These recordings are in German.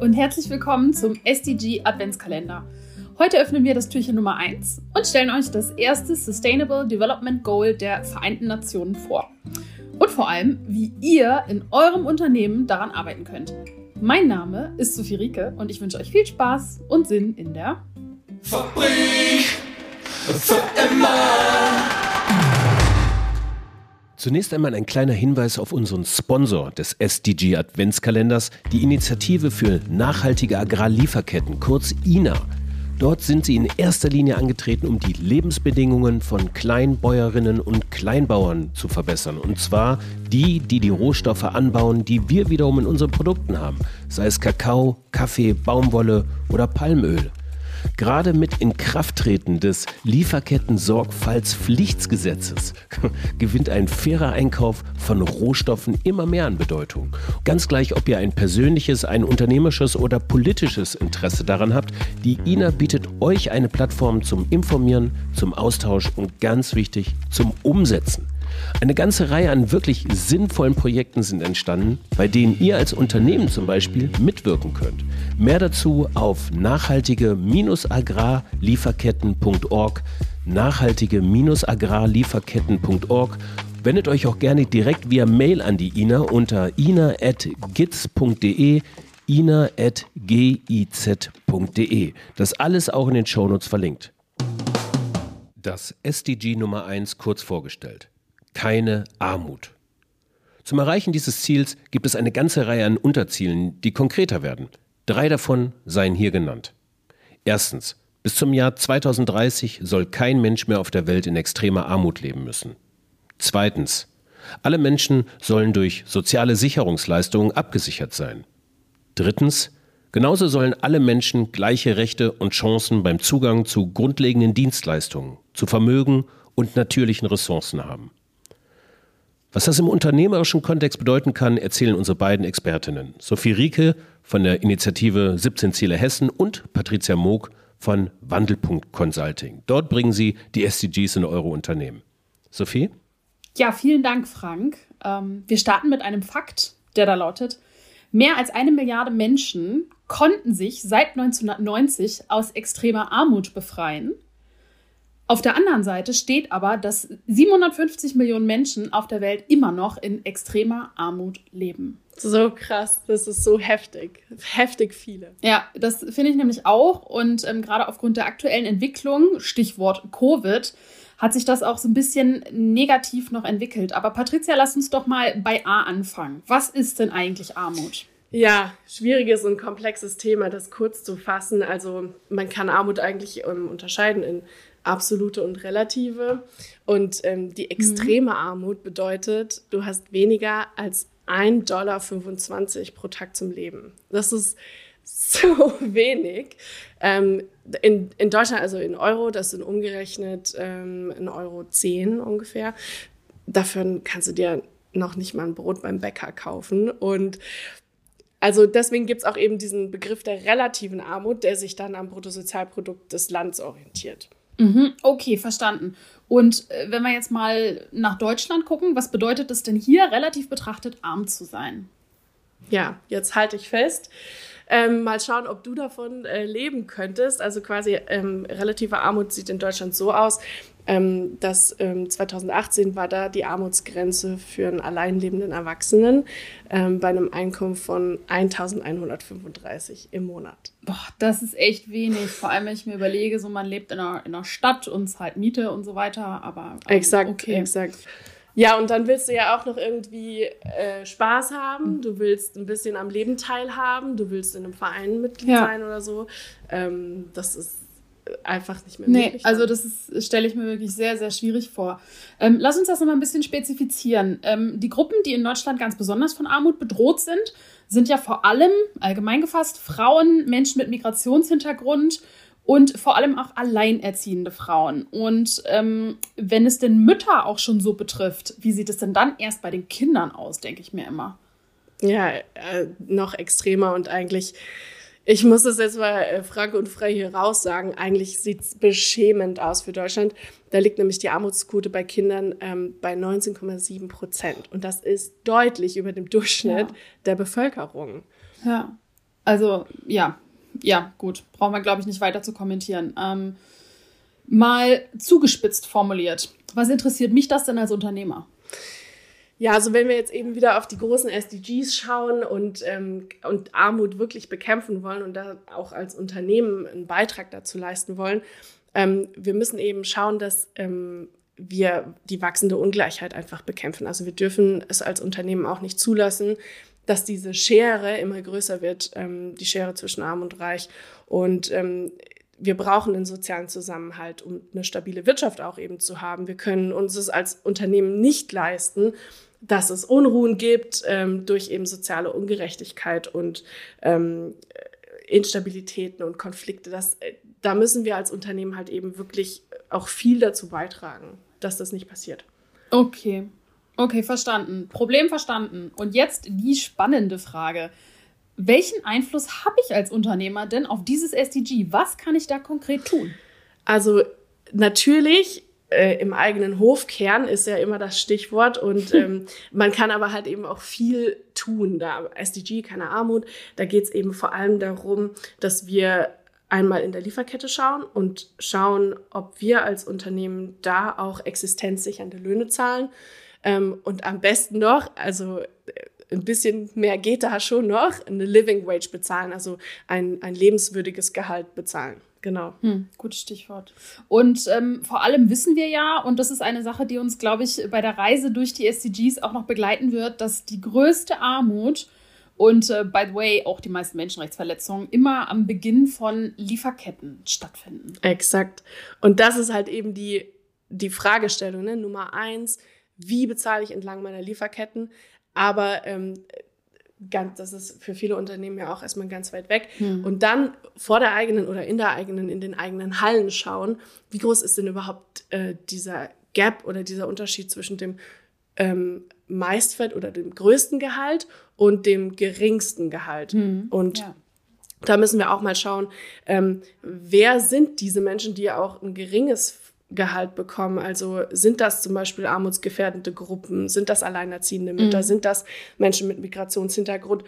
und herzlich willkommen zum SDG Adventskalender. Heute öffnen wir das Türchen Nummer 1 und stellen euch das erste Sustainable Development Goal der Vereinten Nationen vor. Und vor allem, wie ihr in eurem Unternehmen daran arbeiten könnt. Mein Name ist Sophie Rieke und ich wünsche euch viel Spaß und Sinn in der Fabrik für immer. Zunächst einmal ein kleiner Hinweis auf unseren Sponsor des SDG Adventskalenders, die Initiative für nachhaltige Agrarlieferketten, kurz INA. Dort sind sie in erster Linie angetreten, um die Lebensbedingungen von Kleinbäuerinnen und Kleinbauern zu verbessern. Und zwar die, die die Rohstoffe anbauen, die wir wiederum in unseren Produkten haben. Sei es Kakao, Kaffee, Baumwolle oder Palmöl. Gerade mit Inkrafttreten des Lieferketten-Sorgfaltspflichtgesetzes gewinnt ein fairer Einkauf von Rohstoffen immer mehr an Bedeutung. Ganz gleich, ob ihr ein persönliches, ein unternehmerisches oder politisches Interesse daran habt, die INA bietet euch eine Plattform zum Informieren, zum Austausch und ganz wichtig zum Umsetzen. Eine ganze Reihe an wirklich sinnvollen Projekten sind entstanden, bei denen ihr als Unternehmen zum Beispiel mitwirken könnt. Mehr dazu auf nachhaltige-agrarlieferketten.org nachhaltige-agrarlieferketten.org Wendet euch auch gerne direkt via Mail an die INA unter ina.giz.de ina.giz.de. Das alles auch in den Shownotes verlinkt. Das SDG Nummer 1 kurz vorgestellt keine Armut. Zum Erreichen dieses Ziels gibt es eine ganze Reihe an Unterzielen, die konkreter werden. Drei davon seien hier genannt. Erstens, bis zum Jahr 2030 soll kein Mensch mehr auf der Welt in extremer Armut leben müssen. Zweitens, alle Menschen sollen durch soziale Sicherungsleistungen abgesichert sein. Drittens, genauso sollen alle Menschen gleiche Rechte und Chancen beim Zugang zu grundlegenden Dienstleistungen, zu Vermögen und natürlichen Ressourcen haben. Was das im unternehmerischen Kontext bedeuten kann, erzählen unsere beiden Expertinnen. Sophie Rieke von der Initiative 17 Ziele Hessen und Patricia Moog von Wandelpunkt Consulting. Dort bringen sie die SDGs in eure Unternehmen. Sophie? Ja, vielen Dank, Frank. Ähm, wir starten mit einem Fakt, der da lautet, mehr als eine Milliarde Menschen konnten sich seit 1990 aus extremer Armut befreien. Auf der anderen Seite steht aber, dass 750 Millionen Menschen auf der Welt immer noch in extremer Armut leben. So krass, das ist so heftig. Heftig viele. Ja, das finde ich nämlich auch. Und ähm, gerade aufgrund der aktuellen Entwicklung, Stichwort Covid, hat sich das auch so ein bisschen negativ noch entwickelt. Aber Patricia, lass uns doch mal bei A anfangen. Was ist denn eigentlich Armut? Ja, schwieriges und komplexes Thema, das kurz zu fassen. Also man kann Armut eigentlich ähm, unterscheiden in absolute und relative. Und ähm, die extreme mhm. Armut bedeutet, du hast weniger als 1,25 Dollar pro Tag zum Leben. Das ist so wenig. Ähm, in, in Deutschland, also in Euro, das sind umgerechnet ähm, in Euro 10 ungefähr. Dafür kannst du dir noch nicht mal ein Brot beim Bäcker kaufen. Und also deswegen gibt es auch eben diesen Begriff der relativen Armut, der sich dann am Bruttosozialprodukt des Landes orientiert. Mhm, okay, verstanden. Und äh, wenn wir jetzt mal nach Deutschland gucken, was bedeutet es denn hier relativ betrachtet arm zu sein? Ja, jetzt halte ich fest. Ähm, mal schauen, ob du davon äh, leben könntest. Also quasi ähm, relative Armut sieht in Deutschland so aus, ähm, dass 2018 ähm, war da die Armutsgrenze für einen alleinlebenden Erwachsenen ähm, bei einem Einkommen von 1135 im Monat. Boah, das ist echt wenig. Vor allem, wenn ich mir überlege, so man lebt in einer, in einer Stadt und zahlt Miete und so weiter. Aber ähm, exakt, okay. exakt. Ja, und dann willst du ja auch noch irgendwie äh, Spaß haben. Du willst ein bisschen am Leben teilhaben. Du willst in einem Verein Mitglied ja. sein oder so. Ähm, das ist einfach nicht mehr möglich. Nee, also das stelle ich mir wirklich sehr, sehr schwierig vor. Ähm, lass uns das nochmal ein bisschen spezifizieren. Ähm, die Gruppen, die in Deutschland ganz besonders von Armut bedroht sind, sind ja vor allem, allgemein gefasst, Frauen, Menschen mit Migrationshintergrund und vor allem auch alleinerziehende Frauen. Und ähm, wenn es denn Mütter auch schon so betrifft, wie sieht es denn dann erst bei den Kindern aus, denke ich mir immer. Ja, äh, noch extremer und eigentlich ich muss das jetzt mal äh, frank und frei hier raus sagen. Eigentlich sieht es beschämend aus für Deutschland. Da liegt nämlich die Armutsquote bei Kindern ähm, bei 19,7 Prozent. Und das ist deutlich über dem Durchschnitt ja. der Bevölkerung. Ja. Also, ja, ja, gut. Brauchen wir, glaube ich, nicht weiter zu kommentieren. Ähm, mal zugespitzt formuliert. Was interessiert mich das denn als Unternehmer? Ja, also wenn wir jetzt eben wieder auf die großen SDGs schauen und, ähm, und Armut wirklich bekämpfen wollen und da auch als Unternehmen einen Beitrag dazu leisten wollen, ähm, wir müssen eben schauen, dass ähm, wir die wachsende Ungleichheit einfach bekämpfen. Also wir dürfen es als Unternehmen auch nicht zulassen, dass diese Schere immer größer wird, ähm, die Schere zwischen Arm und Reich. Und ähm, wir brauchen einen sozialen Zusammenhalt, um eine stabile Wirtschaft auch eben zu haben. Wir können uns es als Unternehmen nicht leisten, dass es Unruhen gibt ähm, durch eben soziale Ungerechtigkeit und ähm, Instabilitäten und Konflikte. Das, äh, da müssen wir als Unternehmen halt eben wirklich auch viel dazu beitragen, dass das nicht passiert. Okay. Okay, verstanden. Problem verstanden. Und jetzt die spannende Frage. Welchen Einfluss habe ich als Unternehmer denn auf dieses SDG? Was kann ich da konkret tun? Also natürlich äh, im eigenen Hofkern ist ja immer das Stichwort und ähm, man kann aber halt eben auch viel tun. Da SDG, keine Armut, da geht es eben vor allem darum, dass wir einmal in der Lieferkette schauen und schauen, ob wir als Unternehmen da auch existenzsichernde Löhne zahlen. Ähm, und am besten noch, also ein bisschen mehr geht da schon noch, eine Living Wage bezahlen, also ein, ein lebenswürdiges Gehalt bezahlen. Genau. Hm, gutes Stichwort. Und ähm, vor allem wissen wir ja, und das ist eine Sache, die uns, glaube ich, bei der Reise durch die SDGs auch noch begleiten wird, dass die größte Armut und, äh, by the way, auch die meisten Menschenrechtsverletzungen immer am Beginn von Lieferketten stattfinden. Exakt. Und das ist halt eben die, die Fragestellung, ne? Nummer eins, wie bezahle ich entlang meiner Lieferketten? Aber ähm, ganz, das ist für viele Unternehmen ja auch erstmal ganz weit weg. Hm. Und dann vor der eigenen oder in der eigenen, in den eigenen Hallen schauen, wie groß ist denn überhaupt äh, dieser Gap oder dieser Unterschied zwischen dem ähm, Meistwert oder dem größten Gehalt und dem geringsten Gehalt. Hm. Und ja. da müssen wir auch mal schauen, ähm, wer sind diese Menschen, die auch ein geringes Gehalt bekommen. Also sind das zum Beispiel armutsgefährdende Gruppen, sind das alleinerziehende Mütter, mhm. sind das Menschen mit Migrationshintergrund?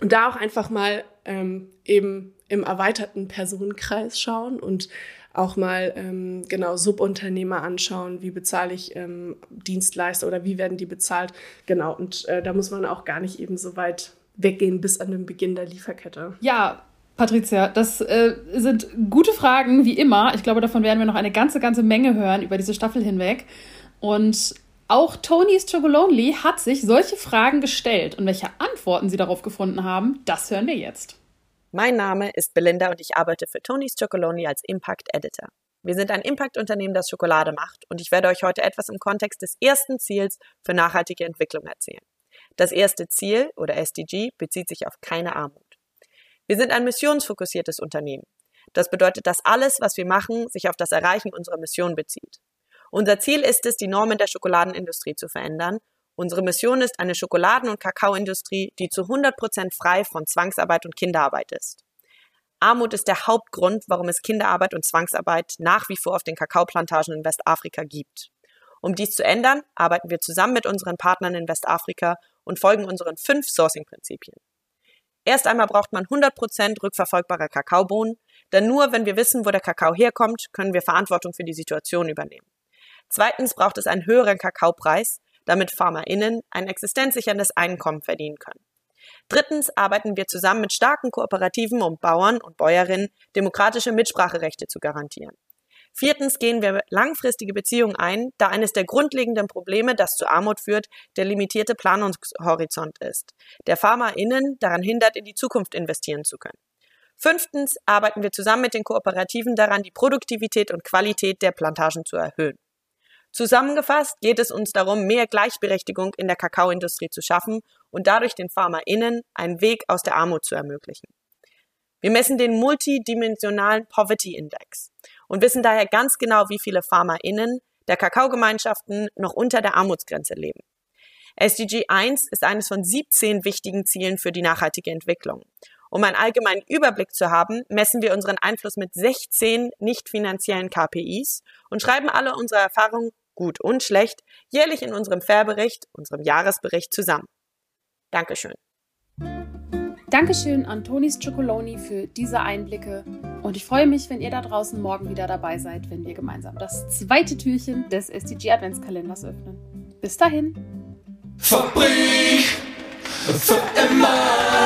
Und da auch einfach mal ähm, eben im erweiterten Personenkreis schauen und auch mal ähm, genau Subunternehmer anschauen, wie bezahle ich ähm, Dienstleister oder wie werden die bezahlt. Genau, und äh, da muss man auch gar nicht eben so weit weggehen bis an den Beginn der Lieferkette. Ja, Patricia, das äh, sind gute Fragen, wie immer. Ich glaube, davon werden wir noch eine ganze, ganze Menge hören über diese Staffel hinweg. Und auch Tony's Chocolonely hat sich solche Fragen gestellt. Und welche Antworten sie darauf gefunden haben, das hören wir jetzt. Mein Name ist Belinda und ich arbeite für Tony's Chocolonely als Impact Editor. Wir sind ein Impact-Unternehmen, das Schokolade macht und ich werde euch heute etwas im Kontext des ersten Ziels für nachhaltige Entwicklung erzählen. Das erste Ziel oder SDG bezieht sich auf keine Armut. Wir sind ein missionsfokussiertes Unternehmen. Das bedeutet, dass alles, was wir machen, sich auf das Erreichen unserer Mission bezieht. Unser Ziel ist es, die Normen der Schokoladenindustrie zu verändern. Unsere Mission ist eine Schokoladen- und Kakaoindustrie, die zu 100 Prozent frei von Zwangsarbeit und Kinderarbeit ist. Armut ist der Hauptgrund, warum es Kinderarbeit und Zwangsarbeit nach wie vor auf den Kakaoplantagen in Westafrika gibt. Um dies zu ändern, arbeiten wir zusammen mit unseren Partnern in Westafrika und folgen unseren fünf Sourcing-Prinzipien. Erst einmal braucht man 100% rückverfolgbare Kakaobohnen, denn nur wenn wir wissen, wo der Kakao herkommt, können wir Verantwortung für die Situation übernehmen. Zweitens braucht es einen höheren Kakaopreis, damit FarmerInnen ein existenzsicherndes Einkommen verdienen können. Drittens arbeiten wir zusammen mit starken Kooperativen, um Bauern und Bäuerinnen demokratische Mitspracherechte zu garantieren. Viertens gehen wir langfristige Beziehungen ein, da eines der grundlegenden Probleme, das zu Armut führt, der limitierte Planungshorizont ist, der FarmerInnen daran hindert, in die Zukunft investieren zu können. Fünftens arbeiten wir zusammen mit den Kooperativen daran, die Produktivität und Qualität der Plantagen zu erhöhen. Zusammengefasst geht es uns darum, mehr Gleichberechtigung in der Kakaoindustrie zu schaffen und dadurch den FarmerInnen einen Weg aus der Armut zu ermöglichen. Wir messen den multidimensionalen Poverty Index und wissen daher ganz genau, wie viele FarmerInnen der Kakaogemeinschaften noch unter der Armutsgrenze leben. SDG 1 ist eines von 17 wichtigen Zielen für die nachhaltige Entwicklung. Um einen allgemeinen Überblick zu haben, messen wir unseren Einfluss mit 16 nicht finanziellen KPIs und schreiben alle unsere Erfahrungen, gut und schlecht, jährlich in unserem Fairbericht, unserem Jahresbericht zusammen. Dankeschön. Dankeschön an Tonis Chocoloni für diese Einblicke und ich freue mich, wenn ihr da draußen morgen wieder dabei seid, wenn wir gemeinsam das zweite Türchen des SDG Adventskalenders öffnen. Bis dahin. Fabrik für immer.